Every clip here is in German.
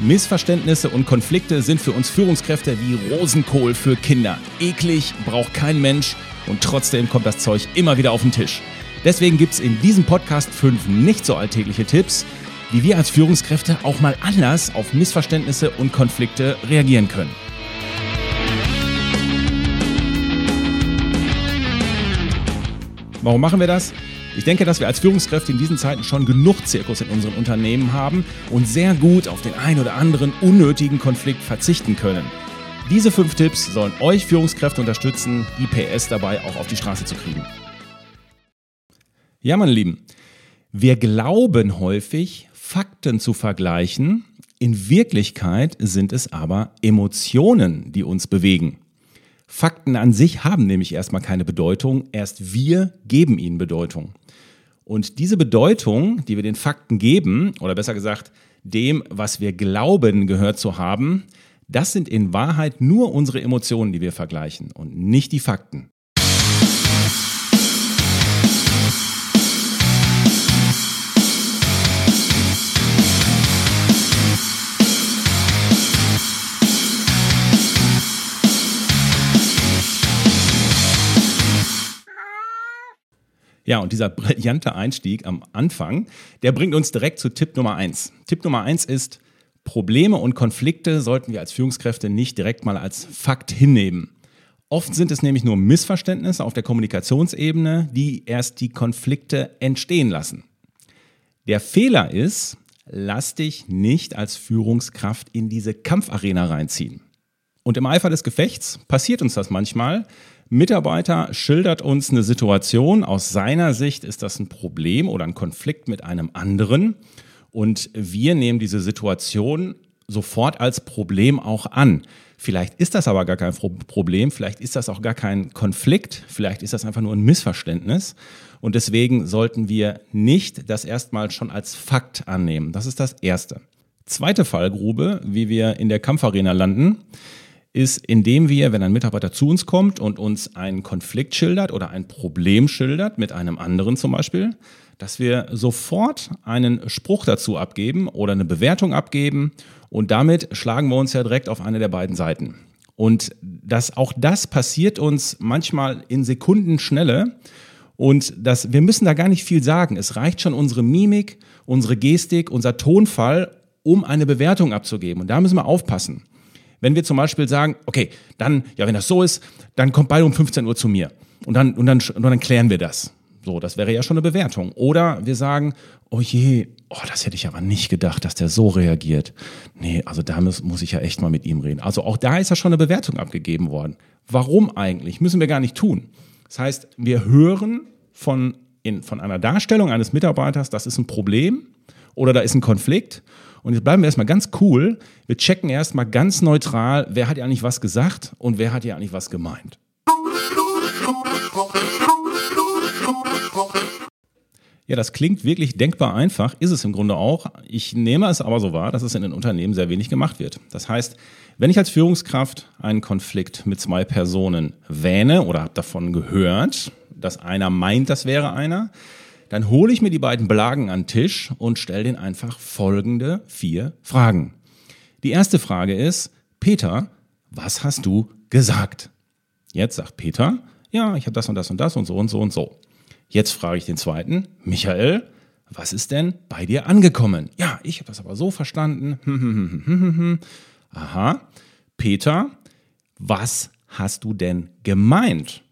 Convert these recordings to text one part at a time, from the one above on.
Missverständnisse und Konflikte sind für uns Führungskräfte wie Rosenkohl für Kinder. Eklig, braucht kein Mensch und trotzdem kommt das Zeug immer wieder auf den Tisch. Deswegen gibt es in diesem Podcast fünf nicht so alltägliche Tipps, wie wir als Führungskräfte auch mal anders auf Missverständnisse und Konflikte reagieren können. Warum machen wir das? Ich denke, dass wir als Führungskräfte in diesen Zeiten schon genug Zirkus in unseren Unternehmen haben und sehr gut auf den ein oder anderen unnötigen Konflikt verzichten können. Diese fünf Tipps sollen euch Führungskräfte unterstützen, die PS dabei auch auf die Straße zu kriegen. Ja, meine Lieben, wir glauben häufig, Fakten zu vergleichen. In Wirklichkeit sind es aber Emotionen, die uns bewegen. Fakten an sich haben nämlich erstmal keine Bedeutung, erst wir geben ihnen Bedeutung. Und diese Bedeutung, die wir den Fakten geben, oder besser gesagt dem, was wir glauben gehört zu haben, das sind in Wahrheit nur unsere Emotionen, die wir vergleichen und nicht die Fakten. Ja, und dieser brillante Einstieg am Anfang, der bringt uns direkt zu Tipp Nummer eins. Tipp Nummer eins ist, Probleme und Konflikte sollten wir als Führungskräfte nicht direkt mal als Fakt hinnehmen. Oft sind es nämlich nur Missverständnisse auf der Kommunikationsebene, die erst die Konflikte entstehen lassen. Der Fehler ist, lass dich nicht als Führungskraft in diese Kampfarena reinziehen. Und im Eifer des Gefechts passiert uns das manchmal, Mitarbeiter schildert uns eine Situation. Aus seiner Sicht ist das ein Problem oder ein Konflikt mit einem anderen. Und wir nehmen diese Situation sofort als Problem auch an. Vielleicht ist das aber gar kein Problem, vielleicht ist das auch gar kein Konflikt, vielleicht ist das einfach nur ein Missverständnis. Und deswegen sollten wir nicht das erstmal schon als Fakt annehmen. Das ist das Erste. Zweite Fallgrube, wie wir in der Kampfarena landen, ist, indem wir, wenn ein Mitarbeiter zu uns kommt und uns einen Konflikt schildert oder ein Problem schildert mit einem anderen zum Beispiel, dass wir sofort einen Spruch dazu abgeben oder eine Bewertung abgeben und damit schlagen wir uns ja direkt auf eine der beiden Seiten. Und das, auch das passiert uns manchmal in Sekundenschnelle. Und das, wir müssen da gar nicht viel sagen. Es reicht schon unsere Mimik, unsere Gestik, unser Tonfall, um eine Bewertung abzugeben. Und da müssen wir aufpassen. Wenn wir zum Beispiel sagen, okay, dann, ja, wenn das so ist, dann kommt beide um 15 Uhr zu mir. Und dann, und dann, und dann klären wir das. So, das wäre ja schon eine Bewertung. Oder wir sagen, oh je, oh, das hätte ich aber nicht gedacht, dass der so reagiert. Nee, also da muss, muss ich ja echt mal mit ihm reden. Also auch da ist ja schon eine Bewertung abgegeben worden. Warum eigentlich? Müssen wir gar nicht tun. Das heißt, wir hören von, in, von einer Darstellung eines Mitarbeiters, das ist ein Problem oder da ist ein Konflikt und jetzt bleiben wir erstmal ganz cool. Wir checken erstmal ganz neutral, wer hat ja eigentlich was gesagt und wer hat ja eigentlich was gemeint. Ja, das klingt wirklich denkbar einfach, ist es im Grunde auch. Ich nehme es aber so wahr, dass es in den Unternehmen sehr wenig gemacht wird. Das heißt, wenn ich als Führungskraft einen Konflikt mit zwei Personen wähne oder habe davon gehört, dass einer meint, das wäre einer, dann hole ich mir die beiden Blagen an den Tisch und stelle denen einfach folgende vier Fragen. Die erste Frage ist, Peter, was hast du gesagt? Jetzt sagt Peter, ja, ich habe das und das und das und so und so und so. Jetzt frage ich den zweiten, Michael, was ist denn bei dir angekommen? Ja, ich habe das aber so verstanden. Aha. Peter, was hast du denn gemeint?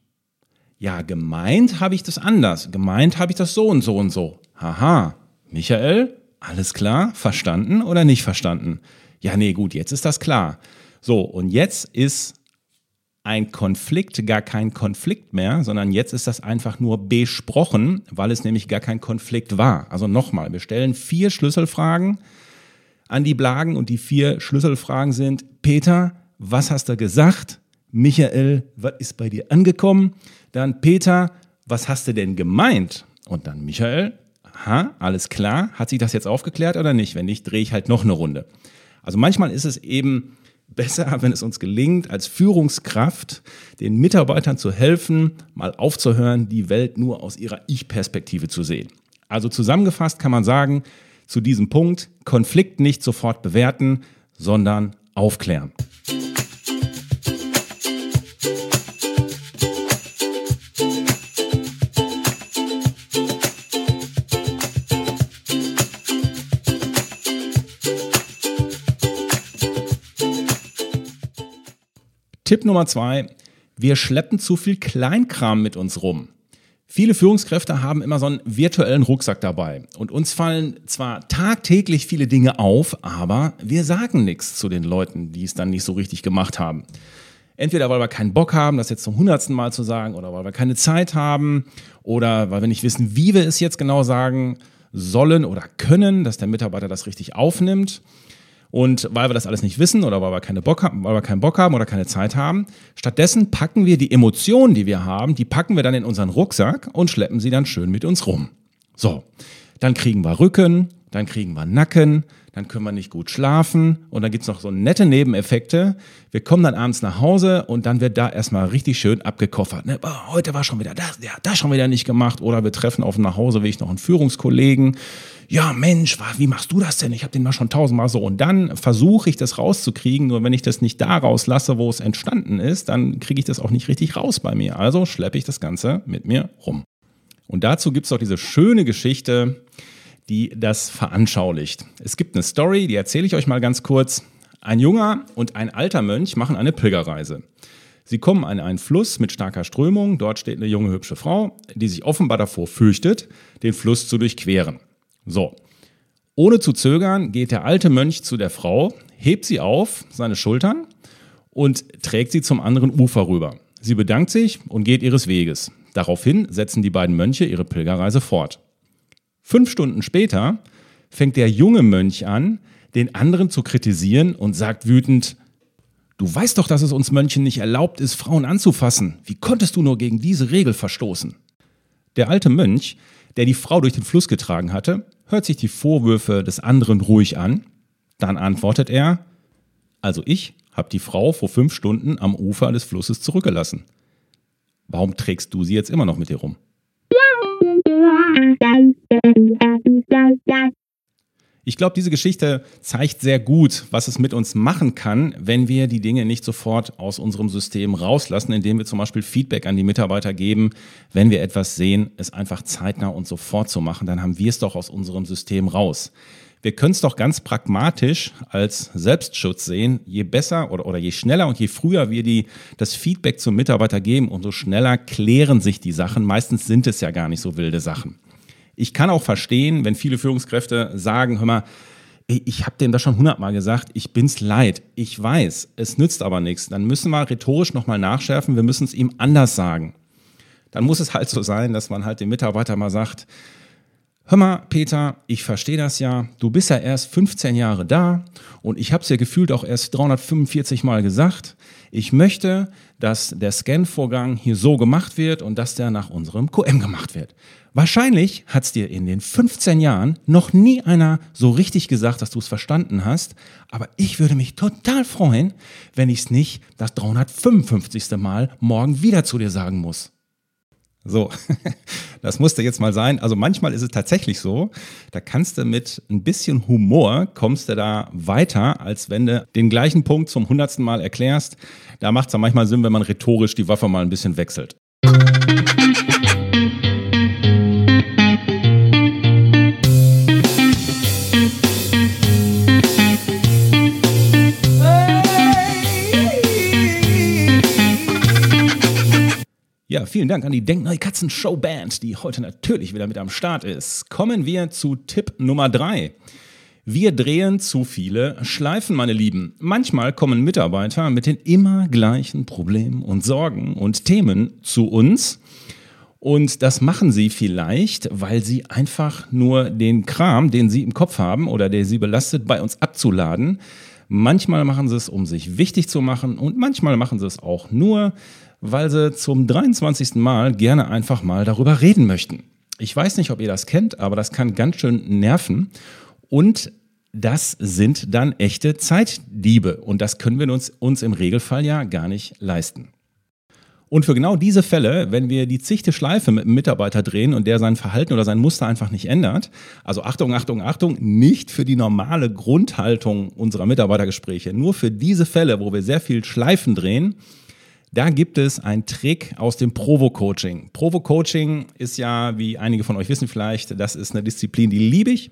Ja, gemeint habe ich das anders. Gemeint habe ich das so und so und so. Haha. Michael, alles klar? Verstanden oder nicht verstanden? Ja, nee, gut, jetzt ist das klar. So, und jetzt ist ein Konflikt gar kein Konflikt mehr, sondern jetzt ist das einfach nur besprochen, weil es nämlich gar kein Konflikt war. Also nochmal, wir stellen vier Schlüsselfragen an die Blagen und die vier Schlüsselfragen sind, Peter, was hast du gesagt? Michael, was ist bei dir angekommen? Dann Peter, was hast du denn gemeint? Und dann Michael, ha, alles klar, hat sich das jetzt aufgeklärt oder nicht? Wenn nicht, drehe ich halt noch eine Runde. Also manchmal ist es eben besser, wenn es uns gelingt, als Führungskraft den Mitarbeitern zu helfen, mal aufzuhören, die Welt nur aus ihrer Ich-Perspektive zu sehen. Also zusammengefasst kann man sagen, zu diesem Punkt, Konflikt nicht sofort bewerten, sondern aufklären. Tipp Nummer zwei, wir schleppen zu viel Kleinkram mit uns rum. Viele Führungskräfte haben immer so einen virtuellen Rucksack dabei. Und uns fallen zwar tagtäglich viele Dinge auf, aber wir sagen nichts zu den Leuten, die es dann nicht so richtig gemacht haben. Entweder weil wir keinen Bock haben, das jetzt zum hundertsten Mal zu sagen, oder weil wir keine Zeit haben, oder weil wir nicht wissen, wie wir es jetzt genau sagen sollen oder können, dass der Mitarbeiter das richtig aufnimmt. Und weil wir das alles nicht wissen oder weil wir, keine Bock haben, weil wir keinen Bock haben oder keine Zeit haben, stattdessen packen wir die Emotionen, die wir haben, die packen wir dann in unseren Rucksack und schleppen sie dann schön mit uns rum. So, dann kriegen wir Rücken, dann kriegen wir Nacken, dann können wir nicht gut schlafen und dann gibt's noch so nette Nebeneffekte. Wir kommen dann abends nach Hause und dann wird da erstmal richtig schön abgekoffert. Ne? Heute war schon wieder das, ja, das schon wieder nicht gemacht oder wir treffen auf dem Nachhauseweg noch einen Führungskollegen. Ja, Mensch, wie machst du das denn? Ich habe den mal schon tausendmal so. Und dann versuche ich das rauszukriegen. Nur wenn ich das nicht da rauslasse, wo es entstanden ist, dann kriege ich das auch nicht richtig raus bei mir. Also schleppe ich das Ganze mit mir rum. Und dazu gibt's auch diese schöne Geschichte, die das veranschaulicht. Es gibt eine Story, die erzähle ich euch mal ganz kurz. Ein junger und ein alter Mönch machen eine Pilgerreise. Sie kommen an einen Fluss mit starker Strömung. Dort steht eine junge, hübsche Frau, die sich offenbar davor fürchtet, den Fluss zu durchqueren. So. Ohne zu zögern geht der alte Mönch zu der Frau, hebt sie auf, seine Schultern und trägt sie zum anderen Ufer rüber. Sie bedankt sich und geht ihres Weges. Daraufhin setzen die beiden Mönche ihre Pilgerreise fort. Fünf Stunden später fängt der junge Mönch an, den anderen zu kritisieren und sagt wütend, Du weißt doch, dass es uns Mönchen nicht erlaubt ist, Frauen anzufassen. Wie konntest du nur gegen diese Regel verstoßen? Der alte Mönch, der die Frau durch den Fluss getragen hatte, hört sich die Vorwürfe des anderen ruhig an. Dann antwortet er, also ich habe die Frau vor fünf Stunden am Ufer des Flusses zurückgelassen. Warum trägst du sie jetzt immer noch mit dir rum? Ich glaube, diese Geschichte zeigt sehr gut, was es mit uns machen kann, wenn wir die Dinge nicht sofort aus unserem System rauslassen, indem wir zum Beispiel Feedback an die Mitarbeiter geben. Wenn wir etwas sehen, es einfach zeitnah und sofort zu machen, dann haben wir es doch aus unserem System raus. Wir können es doch ganz pragmatisch als Selbstschutz sehen. Je besser oder, oder je schneller und je früher wir die, das Feedback zum Mitarbeiter geben, umso schneller klären sich die Sachen. Meistens sind es ja gar nicht so wilde Sachen. Ich kann auch verstehen, wenn viele Führungskräfte sagen, hör mal, ich habe dem das schon hundertmal gesagt, ich bin's leid, ich weiß, es nützt aber nichts. Dann müssen wir rhetorisch nochmal nachschärfen, wir müssen es ihm anders sagen. Dann muss es halt so sein, dass man halt dem Mitarbeiter mal sagt, Hör mal, Peter, ich verstehe das ja. Du bist ja erst 15 Jahre da und ich habe es ja gefühlt auch erst 345 Mal gesagt. Ich möchte, dass der Scan-Vorgang hier so gemacht wird und dass der nach unserem QM gemacht wird. Wahrscheinlich hat es dir in den 15 Jahren noch nie einer so richtig gesagt, dass du es verstanden hast. Aber ich würde mich total freuen, wenn ich es nicht das 355. Mal morgen wieder zu dir sagen muss. So, das musste jetzt mal sein. Also manchmal ist es tatsächlich so, da kannst du mit ein bisschen Humor, kommst du da weiter, als wenn du den gleichen Punkt zum hundertsten Mal erklärst. Da macht es dann manchmal Sinn, wenn man rhetorisch die Waffe mal ein bisschen wechselt. Vielen Dank an die Denkneue Katzen Show Band, die heute natürlich wieder mit am Start ist. Kommen wir zu Tipp Nummer drei. Wir drehen zu viele Schleifen, meine Lieben. Manchmal kommen Mitarbeiter mit den immer gleichen Problemen und Sorgen und Themen zu uns. Und das machen sie vielleicht, weil sie einfach nur den Kram, den sie im Kopf haben oder der sie belastet, bei uns abzuladen, Manchmal machen sie es, um sich wichtig zu machen und manchmal machen sie es auch nur, weil sie zum 23. Mal gerne einfach mal darüber reden möchten. Ich weiß nicht, ob ihr das kennt, aber das kann ganz schön nerven. Und das sind dann echte Zeitdiebe. Und das können wir uns, uns im Regelfall ja gar nicht leisten. Und für genau diese Fälle, wenn wir die zichte Schleife mit einem Mitarbeiter drehen und der sein Verhalten oder sein Muster einfach nicht ändert, also Achtung, Achtung, Achtung, nicht für die normale Grundhaltung unserer Mitarbeitergespräche, nur für diese Fälle, wo wir sehr viel Schleifen drehen, da gibt es einen Trick aus dem Provo-Coaching. Provo-Coaching ist ja, wie einige von euch wissen vielleicht, das ist eine Disziplin, die liebe ich.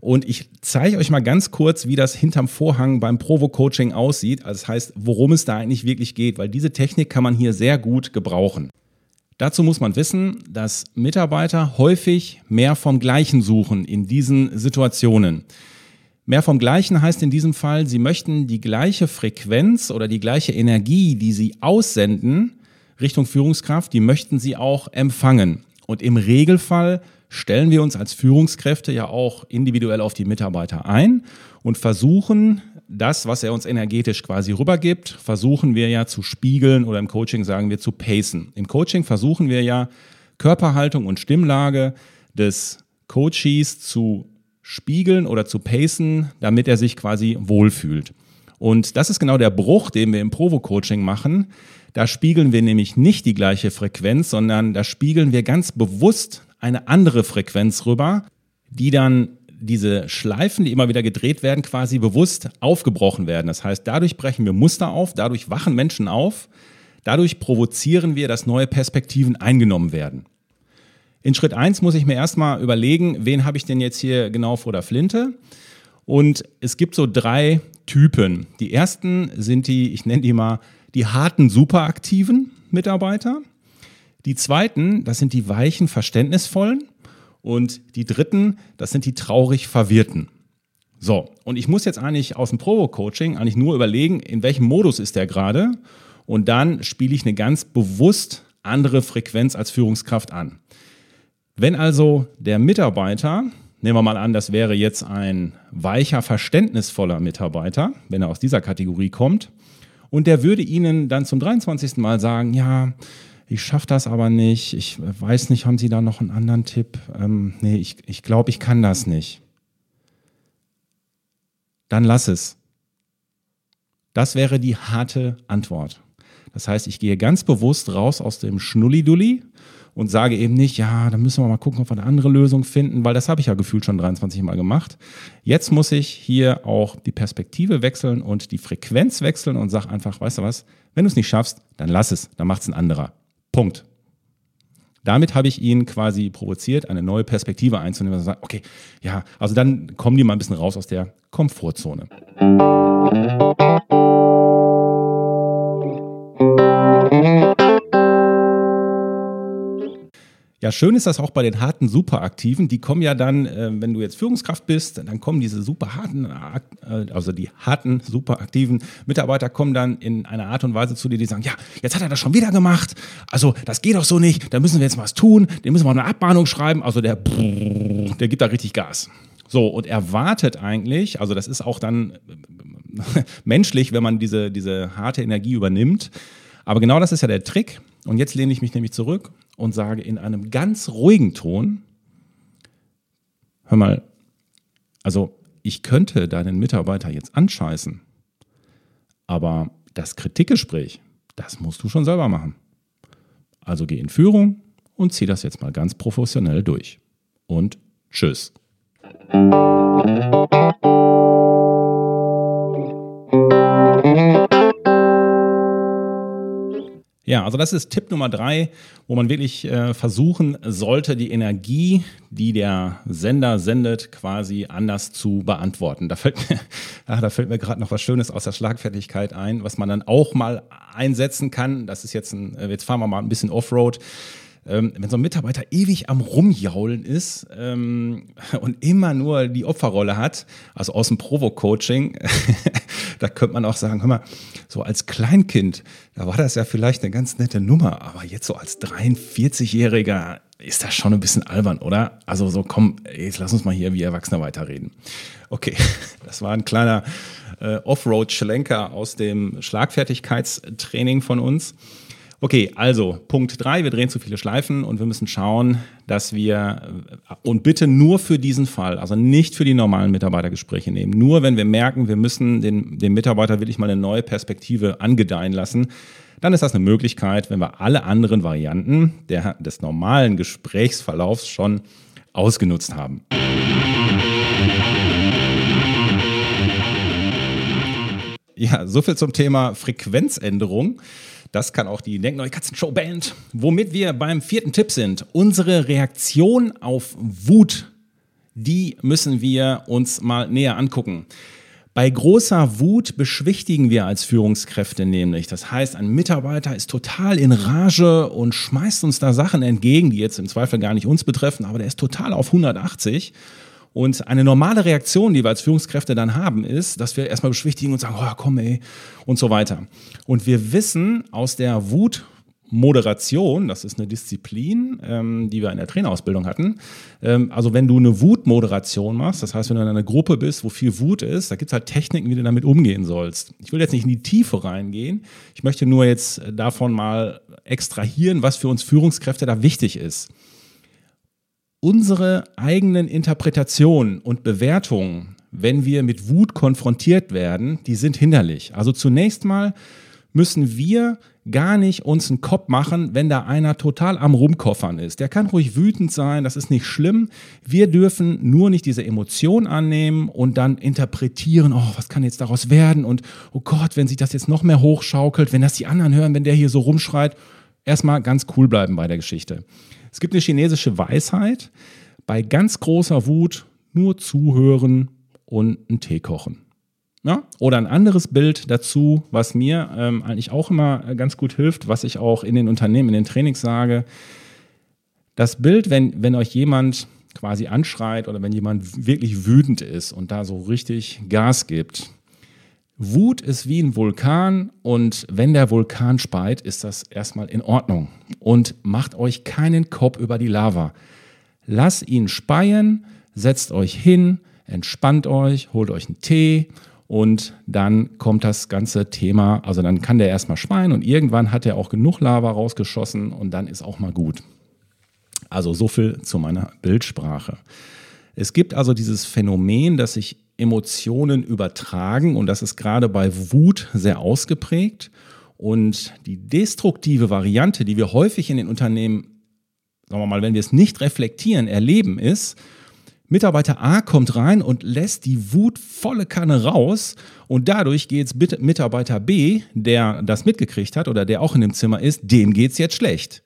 Und ich zeige euch mal ganz kurz, wie das hinterm Vorhang beim Provo-Coaching aussieht. Also das heißt, worum es da eigentlich wirklich geht, weil diese Technik kann man hier sehr gut gebrauchen. Dazu muss man wissen, dass Mitarbeiter häufig mehr vom Gleichen suchen in diesen Situationen. Mehr vom Gleichen heißt in diesem Fall, Sie möchten die gleiche Frequenz oder die gleiche Energie, die Sie aussenden Richtung Führungskraft, die möchten Sie auch empfangen. Und im Regelfall stellen wir uns als Führungskräfte ja auch individuell auf die Mitarbeiter ein und versuchen, das, was er uns energetisch quasi rübergibt, versuchen wir ja zu spiegeln oder im Coaching sagen wir zu pacen. Im Coaching versuchen wir ja Körperhaltung und Stimmlage des Coaches zu spiegeln oder zu pacen, damit er sich quasi wohlfühlt. Und das ist genau der Bruch, den wir im Provo-Coaching machen. Da spiegeln wir nämlich nicht die gleiche Frequenz, sondern da spiegeln wir ganz bewusst eine andere Frequenz rüber, die dann diese Schleifen, die immer wieder gedreht werden, quasi bewusst aufgebrochen werden. Das heißt, dadurch brechen wir Muster auf, dadurch wachen Menschen auf, dadurch provozieren wir, dass neue Perspektiven eingenommen werden. In Schritt 1 muss ich mir erstmal überlegen, wen habe ich denn jetzt hier genau vor der Flinte? Und es gibt so drei Typen. Die ersten sind die, ich nenne die mal, die harten, superaktiven Mitarbeiter. Die zweiten, das sind die weichen, verständnisvollen. Und die dritten, das sind die traurig Verwirrten. So, und ich muss jetzt eigentlich aus dem Provo-Coaching eigentlich nur überlegen, in welchem Modus ist der gerade. Und dann spiele ich eine ganz bewusst andere Frequenz als Führungskraft an. Wenn also der Mitarbeiter, nehmen wir mal an, das wäre jetzt ein weicher, verständnisvoller Mitarbeiter, wenn er aus dieser Kategorie kommt, und der würde Ihnen dann zum 23. Mal sagen, ja, ich schaffe das aber nicht, ich weiß nicht, haben Sie da noch einen anderen Tipp? Ähm, nee, ich, ich glaube, ich kann das nicht. Dann lass es. Das wäre die harte Antwort. Das heißt, ich gehe ganz bewusst raus aus dem Schnullidulli und sage eben nicht, ja, da müssen wir mal gucken, ob wir eine andere Lösung finden, weil das habe ich ja gefühlt schon 23 Mal gemacht. Jetzt muss ich hier auch die Perspektive wechseln und die Frequenz wechseln und sage einfach, weißt du was, wenn du es nicht schaffst, dann lass es, dann macht es ein anderer. Punkt. Damit habe ich ihn quasi provoziert, eine neue Perspektive einzunehmen und sagen, okay, ja, also dann kommen die mal ein bisschen raus aus der Komfortzone. Ja, schön ist das auch bei den harten Superaktiven. Die kommen ja dann, äh, wenn du jetzt Führungskraft bist, dann kommen diese super harten, äh, also die harten, superaktiven Mitarbeiter kommen dann in einer Art und Weise zu dir, die sagen, ja, jetzt hat er das schon wieder gemacht. Also das geht doch so nicht. Da müssen wir jetzt was tun. Dem müssen wir eine Abmahnung schreiben. Also der, der gibt da richtig Gas. So, und erwartet eigentlich, also das ist auch dann menschlich, wenn man diese, diese harte Energie übernimmt. Aber genau das ist ja der Trick. Und jetzt lehne ich mich nämlich zurück und sage in einem ganz ruhigen Ton, hör mal, also ich könnte deinen Mitarbeiter jetzt anscheißen, aber das Kritikgespräch, das musst du schon selber machen. Also geh in Führung und zieh das jetzt mal ganz professionell durch. Und tschüss. Ja, also das ist Tipp Nummer drei, wo man wirklich äh, versuchen sollte, die Energie, die der Sender sendet, quasi anders zu beantworten. Da fällt mir, ach, da fällt mir gerade noch was Schönes aus der Schlagfertigkeit ein, was man dann auch mal einsetzen kann. Das ist jetzt ein, äh, jetzt fahren wir mal ein bisschen Offroad ähm, wenn so ein Mitarbeiter ewig am Rumjaulen ist ähm, und immer nur die Opferrolle hat, also aus dem Provo-Coaching, da könnte man auch sagen, hör mal, so als Kleinkind, da war das ja vielleicht eine ganz nette Nummer, aber jetzt so als 43-Jähriger, ist das schon ein bisschen albern, oder? Also so, komm, jetzt lass uns mal hier wie Erwachsene weiterreden. Okay, das war ein kleiner äh, Offroad-Schlenker aus dem Schlagfertigkeitstraining von uns. Okay, also Punkt drei: wir drehen zu viele Schleifen und wir müssen schauen, dass wir, äh, und bitte nur für diesen Fall, also nicht für die normalen Mitarbeitergespräche nehmen, nur wenn wir merken, wir müssen den, den Mitarbeiter wirklich mal eine neue Perspektive angedeihen lassen, dann ist das eine Möglichkeit, wenn wir alle anderen Varianten der, des normalen Gesprächsverlaufs schon ausgenutzt haben. Ja, soviel zum Thema Frequenzänderung. Das kann auch die Denkneue Katzenshow Band. Womit wir beim vierten Tipp sind. Unsere Reaktion auf Wut, die müssen wir uns mal näher angucken. Bei großer Wut beschwichtigen wir als Führungskräfte nämlich. Das heißt, ein Mitarbeiter ist total in Rage und schmeißt uns da Sachen entgegen, die jetzt im Zweifel gar nicht uns betreffen, aber der ist total auf 180. Und eine normale Reaktion, die wir als Führungskräfte dann haben, ist, dass wir erstmal beschwichtigen und sagen, oh, komm ey, und so weiter. Und wir wissen aus der Wut, Moderation, das ist eine Disziplin, ähm, die wir in der Trainerausbildung hatten. Ähm, also wenn du eine Wutmoderation machst, das heißt, wenn du in einer Gruppe bist, wo viel Wut ist, da gibt es halt Techniken, wie du damit umgehen sollst. Ich will jetzt nicht in die Tiefe reingehen. Ich möchte nur jetzt davon mal extrahieren, was für uns Führungskräfte da wichtig ist unsere eigenen Interpretationen und Bewertungen, wenn wir mit Wut konfrontiert werden, die sind hinderlich. Also zunächst mal müssen wir gar nicht uns einen Kopf machen, wenn da einer total am Rumkoffern ist. Der kann ruhig wütend sein, das ist nicht schlimm. Wir dürfen nur nicht diese Emotion annehmen und dann interpretieren, oh, was kann jetzt daraus werden und oh Gott, wenn sich das jetzt noch mehr hochschaukelt, wenn das die anderen hören, wenn der hier so rumschreit, erstmal ganz cool bleiben bei der Geschichte. Es gibt eine chinesische Weisheit, bei ganz großer Wut nur zuhören und einen Tee kochen. Ja? Oder ein anderes Bild dazu, was mir ähm, eigentlich auch immer ganz gut hilft, was ich auch in den Unternehmen, in den Trainings sage. Das Bild, wenn, wenn euch jemand quasi anschreit oder wenn jemand wirklich wütend ist und da so richtig Gas gibt, Wut ist wie ein Vulkan und wenn der Vulkan speit, ist das erstmal in Ordnung. Und macht euch keinen Kopf über die Lava. Lasst ihn speien, setzt euch hin, entspannt euch, holt euch einen Tee und dann kommt das ganze Thema, also dann kann der erstmal speien und irgendwann hat er auch genug Lava rausgeschossen und dann ist auch mal gut. Also so viel zu meiner Bildsprache. Es gibt also dieses Phänomen, dass sich Emotionen übertragen und das ist gerade bei Wut sehr ausgeprägt. Und die destruktive Variante, die wir häufig in den Unternehmen, sagen wir mal, wenn wir es nicht reflektieren, erleben, ist, Mitarbeiter A kommt rein und lässt die Wut volle Kanne raus und dadurch geht es Mitarbeiter B, der das mitgekriegt hat oder der auch in dem Zimmer ist, dem geht es jetzt schlecht.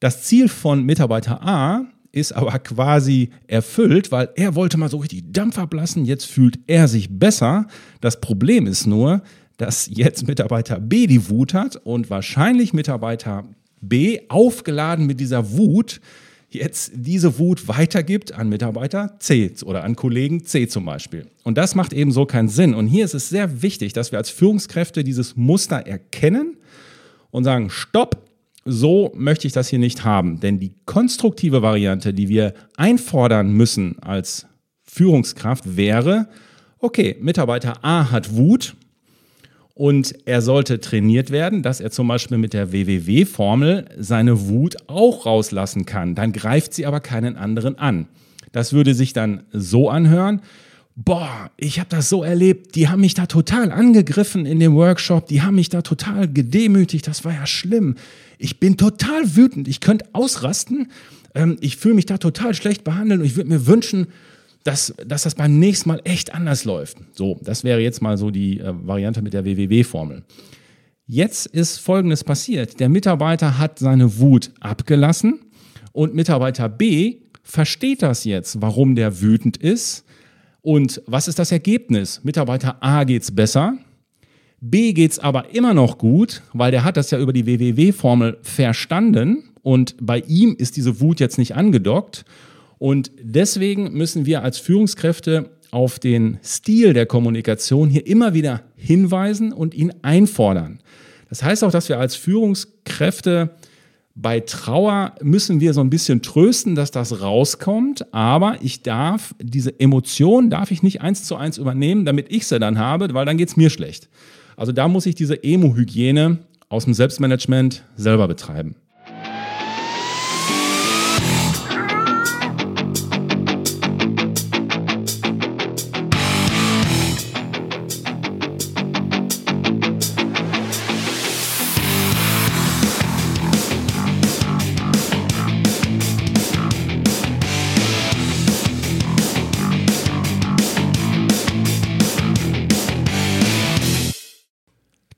Das Ziel von Mitarbeiter A ist aber quasi erfüllt, weil er wollte mal so richtig Dampf ablassen, jetzt fühlt er sich besser. Das Problem ist nur, dass jetzt Mitarbeiter B die Wut hat und wahrscheinlich Mitarbeiter B aufgeladen mit dieser Wut jetzt diese Wut weitergibt an Mitarbeiter C oder an Kollegen C zum Beispiel. Und das macht eben so keinen Sinn. Und hier ist es sehr wichtig, dass wir als Führungskräfte dieses Muster erkennen und sagen, stopp, so möchte ich das hier nicht haben. Denn die konstruktive Variante, die wir einfordern müssen als Führungskraft, wäre, okay, Mitarbeiter A hat Wut und er sollte trainiert werden, dass er zum Beispiel mit der WWW-Formel seine Wut auch rauslassen kann. Dann greift sie aber keinen anderen an. Das würde sich dann so anhören, boah, ich habe das so erlebt, die haben mich da total angegriffen in dem Workshop, die haben mich da total gedemütigt, das war ja schlimm. Ich bin total wütend, ich könnte ausrasten, ähm, ich fühle mich da total schlecht behandelt und ich würde mir wünschen, dass, dass das beim nächsten Mal echt anders läuft. So, das wäre jetzt mal so die äh, Variante mit der WWW-Formel. Jetzt ist Folgendes passiert. Der Mitarbeiter hat seine Wut abgelassen und Mitarbeiter B versteht das jetzt, warum der wütend ist und was ist das Ergebnis? Mitarbeiter A geht es besser, B geht es aber immer noch gut, weil der hat das ja über die WWW-Formel verstanden und bei ihm ist diese Wut jetzt nicht angedockt. Und deswegen müssen wir als Führungskräfte auf den Stil der Kommunikation hier immer wieder hinweisen und ihn einfordern. Das heißt auch, dass wir als Führungskräfte Bei Trauer müssen wir so ein bisschen trösten, dass das rauskommt, aber ich darf diese Emotion darf ich nicht eins zu eins übernehmen, damit ich sie dann habe, weil dann geht es mir schlecht. Also da muss ich diese Emo-Hygiene aus dem Selbstmanagement selber betreiben.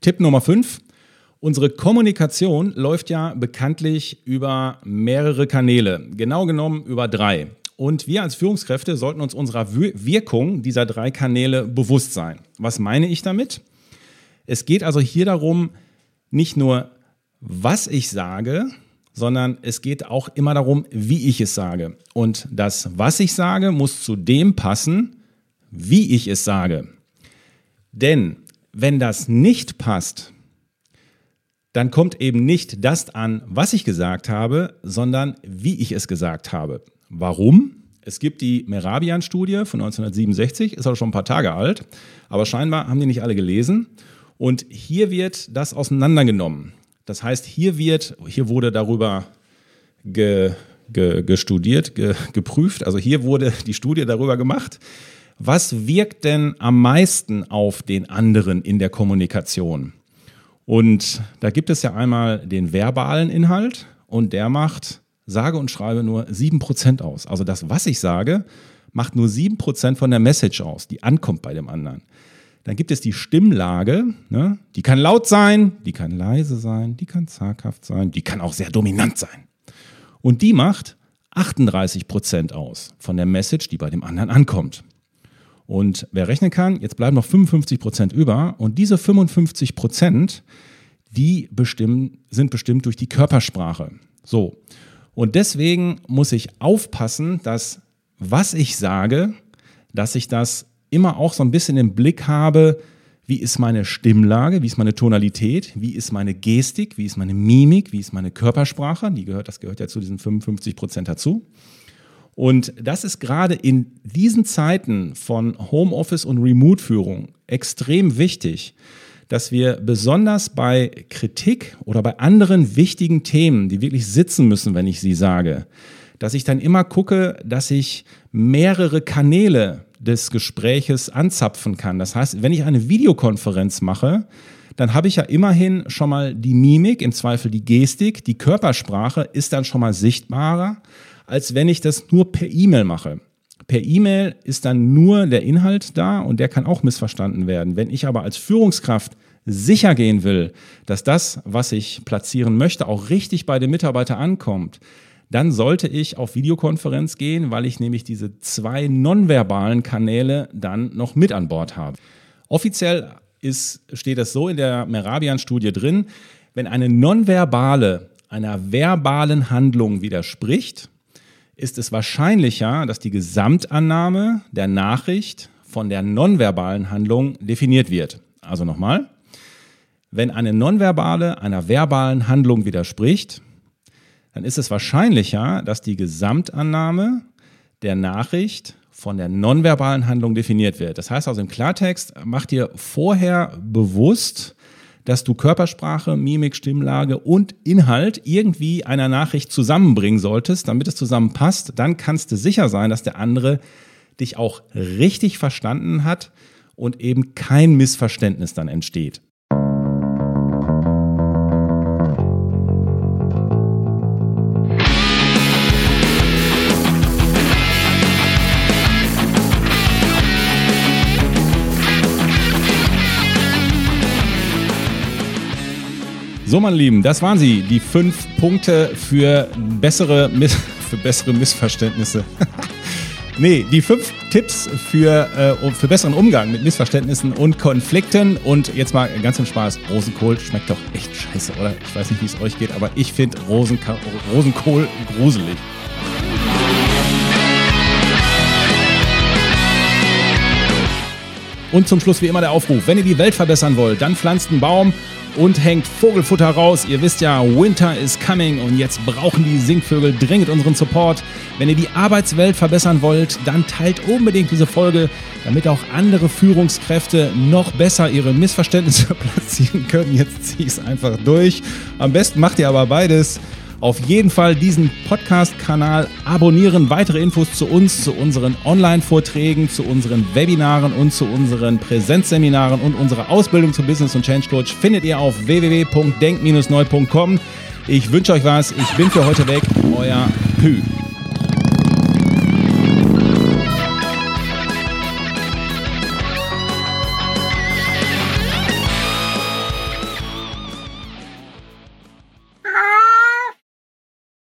Tipp Nummer 5. Unsere Kommunikation läuft ja bekanntlich über mehrere Kanäle, genau genommen über drei. Und wir als Führungskräfte sollten uns unserer Wirkung dieser drei Kanäle bewusst sein. Was meine ich damit? Es geht also hier darum, nicht nur, was ich sage, sondern es geht auch immer darum, wie ich es sage. Und das, was ich sage, muss zu dem passen, wie ich es sage. Denn wenn das nicht passt, dann kommt eben nicht das an, was ich gesagt habe, sondern wie ich es gesagt habe. Warum? Es gibt die Merabian-Studie von 1967, ist auch schon ein paar Tage alt, aber scheinbar haben die nicht alle gelesen. Und hier wird das auseinandergenommen. Das heißt, hier wird, hier wurde darüber ge, ge, gestudiert, ge, geprüft. Also hier wurde die Studie darüber gemacht, was wirkt denn am meisten auf den anderen in der Kommunikation? Und da gibt es ja einmal den verbalen Inhalt und der macht, sage und schreibe, nur 7% aus. Also das, was ich sage, macht nur 7% von der Message aus, die ankommt bei dem anderen. Dann gibt es die Stimmlage, ne? die kann laut sein, die kann leise sein, die kann zaghaft sein, die kann auch sehr dominant sein. Und die macht 38% aus von der Message, die bei dem anderen ankommt. Und wer rechnen kann, jetzt bleiben noch 55 Prozent über. Und diese 55 Prozent, die bestimmen, sind bestimmt durch die Körpersprache. So. Und deswegen muss ich aufpassen, dass was ich sage, dass ich das immer auch so ein bisschen im Blick habe, wie ist meine Stimmlage, wie ist meine Tonalität, wie ist meine Gestik, wie ist meine Mimik, wie ist meine Körpersprache, die gehört, das gehört ja zu diesen 55 Prozent dazu. Und das ist gerade in diesen Zeiten von Homeoffice und Remote-Führung extrem wichtig, dass wir besonders bei Kritik oder bei anderen wichtigen Themen, die wirklich sitzen müssen, wenn ich sie sage, dass ich dann immer gucke, dass ich mehrere Kanäle des Gespräches anzapfen kann. Das heißt, wenn ich eine Videokonferenz mache, dann habe ich ja immerhin schon mal die Mimik, im Zweifel die Gestik, die Körpersprache ist dann schon mal sichtbarer als wenn ich das nur per E-Mail mache. Per E-Mail ist dann nur der Inhalt da und der kann auch missverstanden werden. Wenn ich aber als Führungskraft sicher gehen will, dass das, was ich platzieren möchte, auch richtig bei dem Mitarbeiter ankommt, dann sollte ich auf Videokonferenz gehen, weil ich nämlich diese zwei nonverbalen Kanäle dann noch mit an Bord habe. Offiziell ist, steht das so in der Merabian-Studie drin, wenn eine nonverbale einer verbalen Handlung widerspricht, ist es wahrscheinlicher, dass die Gesamtannahme der Nachricht von der nonverbalen Handlung definiert wird. Also nochmal, wenn eine nonverbale einer verbalen Handlung widerspricht, dann ist es wahrscheinlicher, dass die Gesamtannahme der Nachricht von der nonverbalen Handlung definiert wird. Das heißt also im Klartext, mach dir vorher bewusst, dass du Körpersprache, Mimik, Stimmlage und Inhalt irgendwie einer Nachricht zusammenbringen solltest, damit es zusammenpasst. Dann kannst du sicher sein, dass der andere dich auch richtig verstanden hat und eben kein Missverständnis dann entsteht. So, meine Lieben, das waren sie, die fünf Punkte für bessere, für bessere Missverständnisse. nee, die fünf Tipps für, äh, für besseren Umgang mit Missverständnissen und Konflikten. Und jetzt mal ganz im Spaß, Rosenkohl schmeckt doch echt scheiße, oder? Ich weiß nicht, wie es euch geht, aber ich finde Rosenkohl gruselig. Und zum Schluss wie immer der Aufruf, wenn ihr die Welt verbessern wollt, dann pflanzt einen Baum und hängt Vogelfutter raus. Ihr wisst ja, Winter is coming und jetzt brauchen die Singvögel dringend unseren Support. Wenn ihr die Arbeitswelt verbessern wollt, dann teilt unbedingt diese Folge, damit auch andere Führungskräfte noch besser ihre Missverständnisse platzieren können. Jetzt ziehe ich es einfach durch. Am besten macht ihr aber beides. Auf jeden Fall diesen Podcast-Kanal abonnieren. Weitere Infos zu uns, zu unseren Online-Vorträgen, zu unseren Webinaren und zu unseren Präsenzseminaren und unserer Ausbildung zum Business und Change Coach findet ihr auf www.denk-neu.com. Ich wünsche euch was. Ich bin für heute weg. Euer Pü.